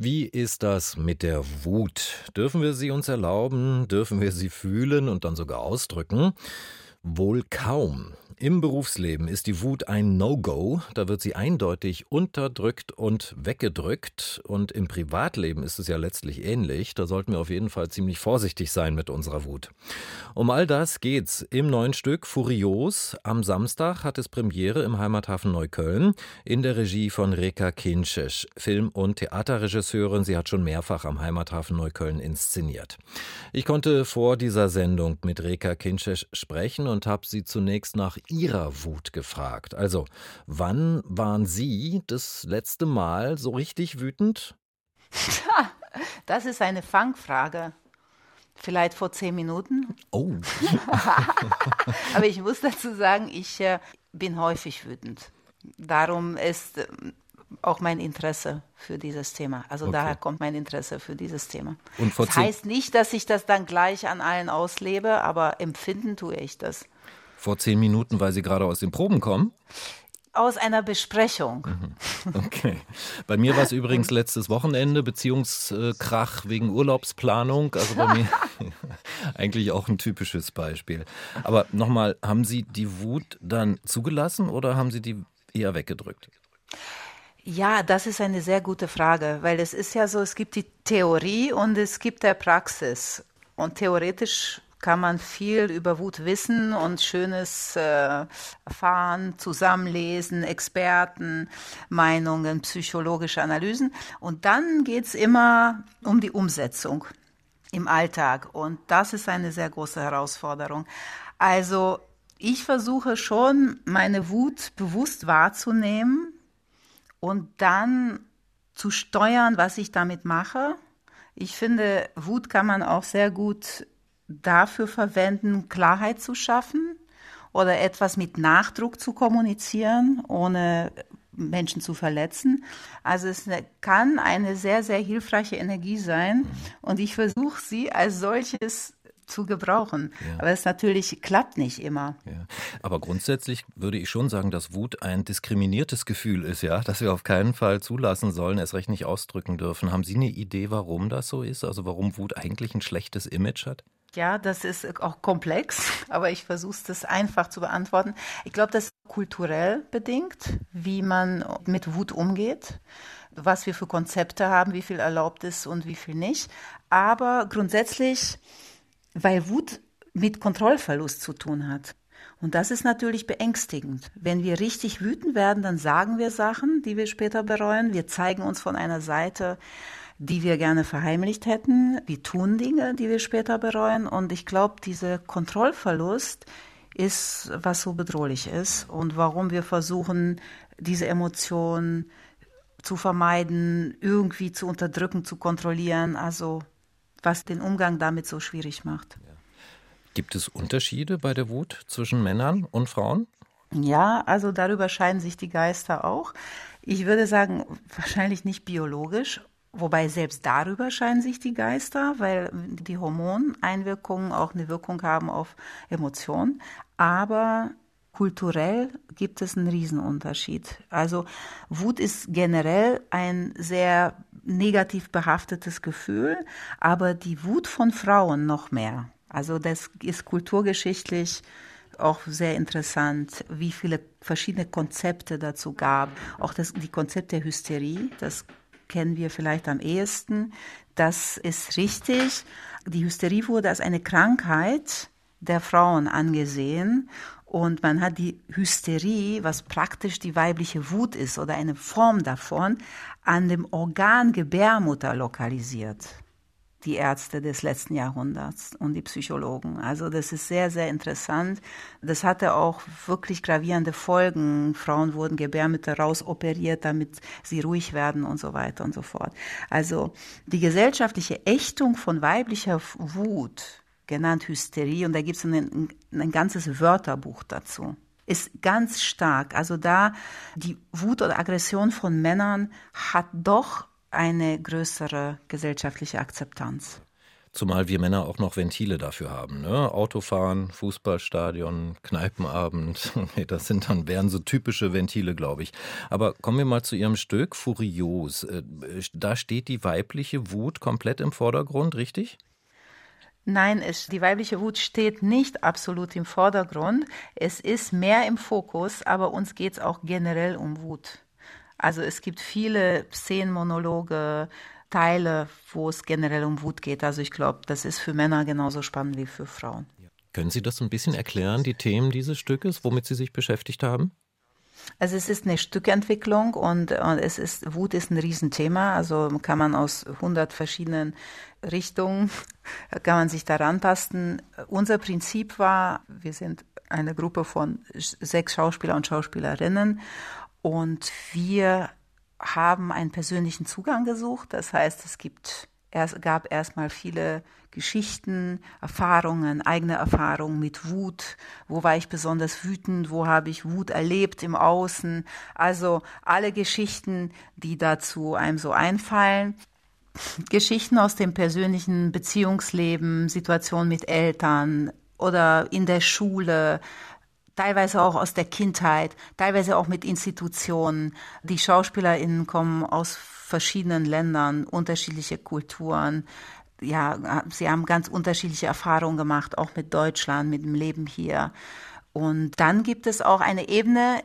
Wie ist das mit der Wut? Dürfen wir sie uns erlauben? Dürfen wir sie fühlen und dann sogar ausdrücken? Wohl kaum. Im Berufsleben ist die Wut ein No-Go, da wird sie eindeutig unterdrückt und weggedrückt und im Privatleben ist es ja letztlich ähnlich, da sollten wir auf jeden Fall ziemlich vorsichtig sein mit unserer Wut. Um all das geht's im neuen Stück Furios. Am Samstag hat es Premiere im Heimathafen Neukölln in der Regie von Reka Kinczesz, Film- und Theaterregisseurin, sie hat schon mehrfach am Heimathafen Neukölln inszeniert. Ich konnte vor dieser Sendung mit Reka Kinczesz sprechen und habe sie zunächst nach Ihrer Wut gefragt. Also, wann waren Sie das letzte Mal so richtig wütend? Das ist eine Fangfrage. Vielleicht vor zehn Minuten. Oh. Aber ich muss dazu sagen, ich äh, bin häufig wütend. Darum ist äh, auch mein Interesse für dieses Thema. Also okay. daher kommt mein Interesse für dieses Thema. Und das heißt nicht, dass ich das dann gleich an allen auslebe, aber empfinden tue ich das. Vor zehn Minuten, weil Sie gerade aus den Proben kommen? Aus einer Besprechung. Mhm. Okay. Bei mir war es übrigens letztes Wochenende, Beziehungskrach wegen Urlaubsplanung. Also bei mir eigentlich auch ein typisches Beispiel. Aber nochmal, haben Sie die Wut dann zugelassen oder haben Sie die eher weggedrückt? Ja, das ist eine sehr gute Frage, weil es ist ja so, es gibt die Theorie und es gibt der Praxis. Und theoretisch kann man viel über Wut wissen und Schönes äh, erfahren, zusammenlesen, Experten, Meinungen, psychologische Analysen. Und dann geht's immer um die Umsetzung im Alltag. Und das ist eine sehr große Herausforderung. Also ich versuche schon, meine Wut bewusst wahrzunehmen und dann zu steuern, was ich damit mache. Ich finde, Wut kann man auch sehr gut dafür verwenden, Klarheit zu schaffen oder etwas mit Nachdruck zu kommunizieren, ohne Menschen zu verletzen. Also es kann eine sehr, sehr hilfreiche Energie sein und ich versuche sie als solches zu gebrauchen. Ja. Aber es natürlich klappt nicht immer. Ja. Aber grundsätzlich würde ich schon sagen, dass Wut ein diskriminiertes Gefühl ist, ja, das wir auf keinen Fall zulassen sollen, erst recht nicht ausdrücken dürfen. Haben Sie eine Idee, warum das so ist? Also warum Wut eigentlich ein schlechtes Image hat? Ja, das ist auch komplex, aber ich versuche es einfach zu beantworten. Ich glaube, das ist kulturell bedingt, wie man mit Wut umgeht, was wir für Konzepte haben, wie viel erlaubt ist und wie viel nicht. Aber grundsätzlich, weil Wut mit Kontrollverlust zu tun hat. Und das ist natürlich beängstigend. Wenn wir richtig wütend werden, dann sagen wir Sachen, die wir später bereuen. Wir zeigen uns von einer Seite, die wir gerne verheimlicht hätten. Wir tun Dinge, die wir später bereuen. Und ich glaube, dieser Kontrollverlust ist, was so bedrohlich ist und warum wir versuchen, diese Emotionen zu vermeiden, irgendwie zu unterdrücken, zu kontrollieren. Also was den Umgang damit so schwierig macht. Gibt es Unterschiede bei der Wut zwischen Männern und Frauen? Ja, also darüber scheiden sich die Geister auch. Ich würde sagen, wahrscheinlich nicht biologisch Wobei selbst darüber scheinen sich die Geister, weil die Hormoneinwirkungen auch eine Wirkung haben auf Emotionen. Aber kulturell gibt es einen Riesenunterschied. Also Wut ist generell ein sehr negativ behaftetes Gefühl, aber die Wut von Frauen noch mehr. Also das ist kulturgeschichtlich auch sehr interessant, wie viele verschiedene Konzepte dazu gab. Auch das, die Konzept der Hysterie, das kennen wir vielleicht am ehesten. Das ist richtig. Die Hysterie wurde als eine Krankheit der Frauen angesehen und man hat die Hysterie, was praktisch die weibliche Wut ist oder eine Form davon, an dem Organ Gebärmutter lokalisiert die Ärzte des letzten Jahrhunderts und die Psychologen. Also das ist sehr, sehr interessant. Das hatte auch wirklich gravierende Folgen. Frauen wurden Gebärmütter rausoperiert, damit sie ruhig werden und so weiter und so fort. Also die gesellschaftliche Ächtung von weiblicher Wut, genannt Hysterie, und da gibt es ein, ein ganzes Wörterbuch dazu ist ganz stark. Also da die Wut oder Aggression von Männern hat doch eine größere gesellschaftliche Akzeptanz. Zumal wir Männer auch noch Ventile dafür haben. Ne? Autofahren, Fußballstadion, Kneipenabend. Das sind dann, wären so typische Ventile, glaube ich. Aber kommen wir mal zu Ihrem Stück, Furios. Äh, da steht die weibliche Wut komplett im Vordergrund, richtig? Nein, es, die weibliche Wut steht nicht absolut im Vordergrund. Es ist mehr im Fokus, aber uns geht es auch generell um Wut. Also es gibt viele Szenenmonologe, Teile, wo es generell um Wut geht. Also ich glaube, das ist für Männer genauso spannend wie für Frauen. Können Sie das ein bisschen erklären, die Themen dieses Stückes, womit Sie sich beschäftigt haben? Also es ist eine Stückentwicklung und, und es ist Wut ist ein Riesenthema. Also kann man aus 100 verschiedenen Richtungen kann man sich daran tasten. Unser Prinzip war, wir sind eine Gruppe von sechs Schauspieler und Schauspielerinnen und wir haben einen persönlichen Zugang gesucht. Das heißt, es gibt, es gab erstmal viele Geschichten, Erfahrungen, eigene Erfahrungen mit Wut. Wo war ich besonders wütend? Wo habe ich Wut erlebt im Außen? Also alle Geschichten, die dazu einem so einfallen. Geschichten aus dem persönlichen Beziehungsleben, Situationen mit Eltern oder in der Schule, teilweise auch aus der Kindheit, teilweise auch mit Institutionen. Die SchauspielerInnen kommen aus verschiedenen Ländern, unterschiedliche Kulturen. Ja, sie haben ganz unterschiedliche Erfahrungen gemacht, auch mit Deutschland, mit dem Leben hier. Und dann gibt es auch eine Ebene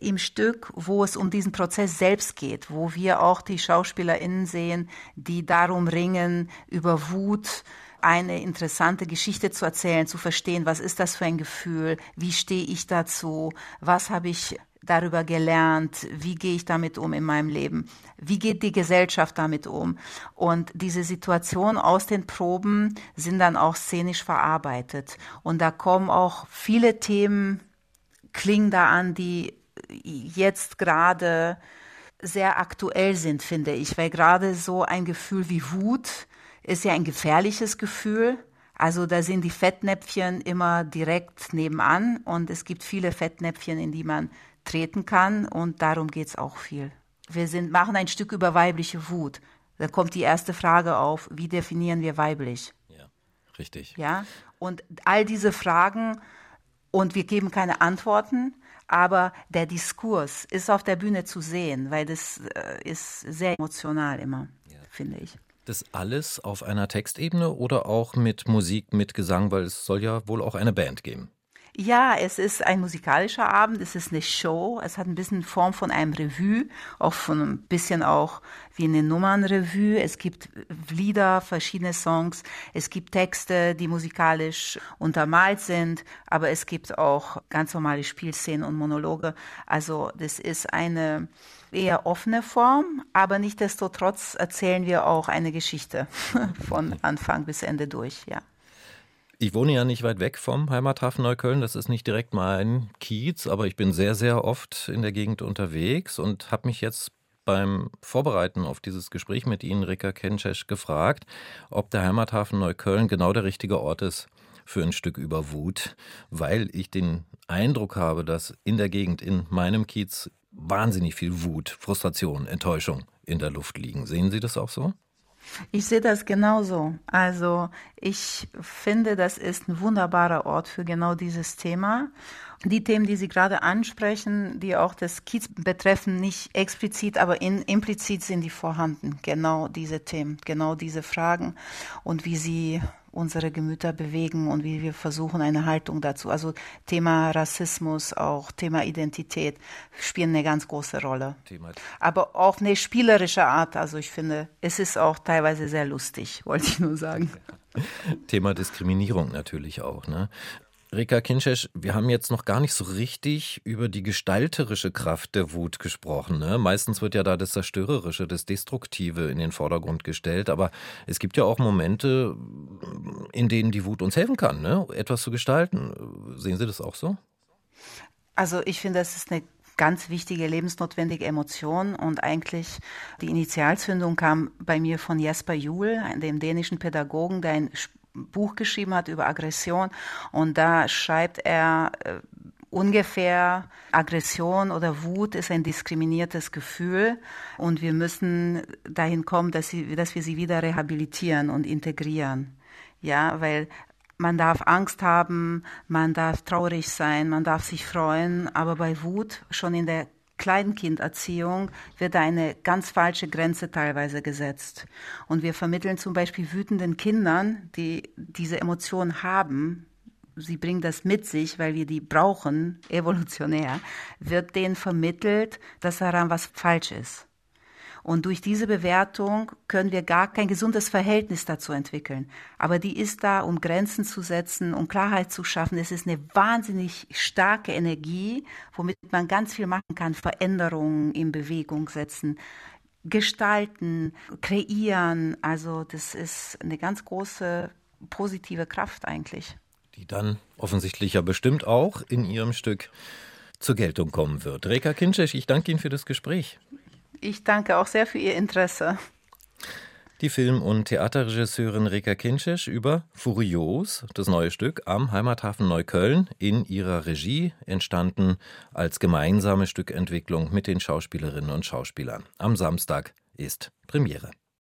im Stück, wo es um diesen Prozess selbst geht, wo wir auch die SchauspielerInnen sehen, die darum ringen, über Wut, eine interessante Geschichte zu erzählen, zu verstehen, was ist das für ein Gefühl, wie stehe ich dazu, was habe ich darüber gelernt, wie gehe ich damit um in meinem Leben, wie geht die Gesellschaft damit um. Und diese Situation aus den Proben sind dann auch szenisch verarbeitet. Und da kommen auch viele Themen, klingen da an, die jetzt gerade sehr aktuell sind, finde ich, weil gerade so ein Gefühl wie Wut, ist ja ein gefährliches Gefühl. Also da sind die Fettnäpfchen immer direkt nebenan und es gibt viele Fettnäpfchen, in die man treten kann und darum geht es auch viel. Wir sind, machen ein Stück über weibliche Wut. Da kommt die erste Frage auf, wie definieren wir weiblich? Ja, richtig. Ja, und all diese Fragen und wir geben keine Antworten, aber der Diskurs ist auf der Bühne zu sehen, weil das äh, ist sehr emotional immer, ja. finde ich. Das alles auf einer Textebene oder auch mit Musik, mit Gesang, weil es soll ja wohl auch eine Band geben. Ja, es ist ein musikalischer Abend, es ist eine Show, es hat ein bisschen Form von einem Revue, auch von ein bisschen auch wie eine Nummernrevue. Es gibt Lieder, verschiedene Songs, es gibt Texte, die musikalisch untermalt sind, aber es gibt auch ganz normale Spielszenen und Monologe. Also das ist eine eher offene Form, aber nichtdestotrotz erzählen wir auch eine Geschichte von Anfang bis Ende durch, ja. Ich wohne ja nicht weit weg vom Heimathafen Neukölln. Das ist nicht direkt mein Kiez, aber ich bin sehr, sehr oft in der Gegend unterwegs und habe mich jetzt beim Vorbereiten auf dieses Gespräch mit Ihnen, Rika Kencesch, gefragt, ob der Heimathafen Neukölln genau der richtige Ort ist für ein Stück über Wut, weil ich den Eindruck habe, dass in der Gegend, in meinem Kiez, wahnsinnig viel Wut, Frustration, Enttäuschung in der Luft liegen. Sehen Sie das auch so? Ich sehe das genauso. Also ich finde, das ist ein wunderbarer Ort für genau dieses Thema. Die Themen, die Sie gerade ansprechen, die auch das Kiez betreffen, nicht explizit, aber in, implizit sind die vorhanden. Genau diese Themen, genau diese Fragen und wie sie unsere Gemüter bewegen und wie wir versuchen, eine Haltung dazu. Also Thema Rassismus, auch Thema Identität spielen eine ganz große Rolle. Thema. Aber auf eine spielerische Art. Also ich finde, es ist auch teilweise sehr lustig, wollte ich nur sagen. Thema Diskriminierung natürlich auch. Ne? Rika Kinschesch, wir haben jetzt noch gar nicht so richtig über die gestalterische Kraft der Wut gesprochen. Ne? Meistens wird ja da das Zerstörerische, das Destruktive in den Vordergrund gestellt. Aber es gibt ja auch Momente, in denen die Wut uns helfen kann, ne? etwas zu gestalten. Sehen Sie das auch so? Also ich finde, das ist eine ganz wichtige lebensnotwendige Emotion und eigentlich die Initialzündung kam bei mir von Jesper Juhl, dem dänischen Pädagogen, der ein Buch geschrieben hat über Aggression und da schreibt er äh, ungefähr, Aggression oder Wut ist ein diskriminiertes Gefühl und wir müssen dahin kommen, dass, sie, dass wir sie wieder rehabilitieren und integrieren. Ja, weil man darf Angst haben, man darf traurig sein, man darf sich freuen, aber bei Wut schon in der Kleinkinderziehung wird eine ganz falsche Grenze teilweise gesetzt. Und wir vermitteln zum Beispiel wütenden Kindern, die diese Emotionen haben, sie bringen das mit sich, weil wir die brauchen, evolutionär, wird denen vermittelt, dass daran was falsch ist. Und durch diese Bewertung können wir gar kein gesundes Verhältnis dazu entwickeln. Aber die ist da, um Grenzen zu setzen, um Klarheit zu schaffen. Es ist eine wahnsinnig starke Energie, womit man ganz viel machen kann, Veränderungen in Bewegung setzen, gestalten, kreieren. Also das ist eine ganz große positive Kraft eigentlich. Die dann offensichtlich ja bestimmt auch in Ihrem Stück zur Geltung kommen wird. Reka Kinczek, ich danke Ihnen für das Gespräch. Ich danke auch sehr für Ihr Interesse. Die Film- und Theaterregisseurin Reka Kinczek über Furios, das neue Stück am Heimathafen Neukölln, in ihrer Regie entstanden als gemeinsame Stückentwicklung mit den Schauspielerinnen und Schauspielern. Am Samstag ist Premiere.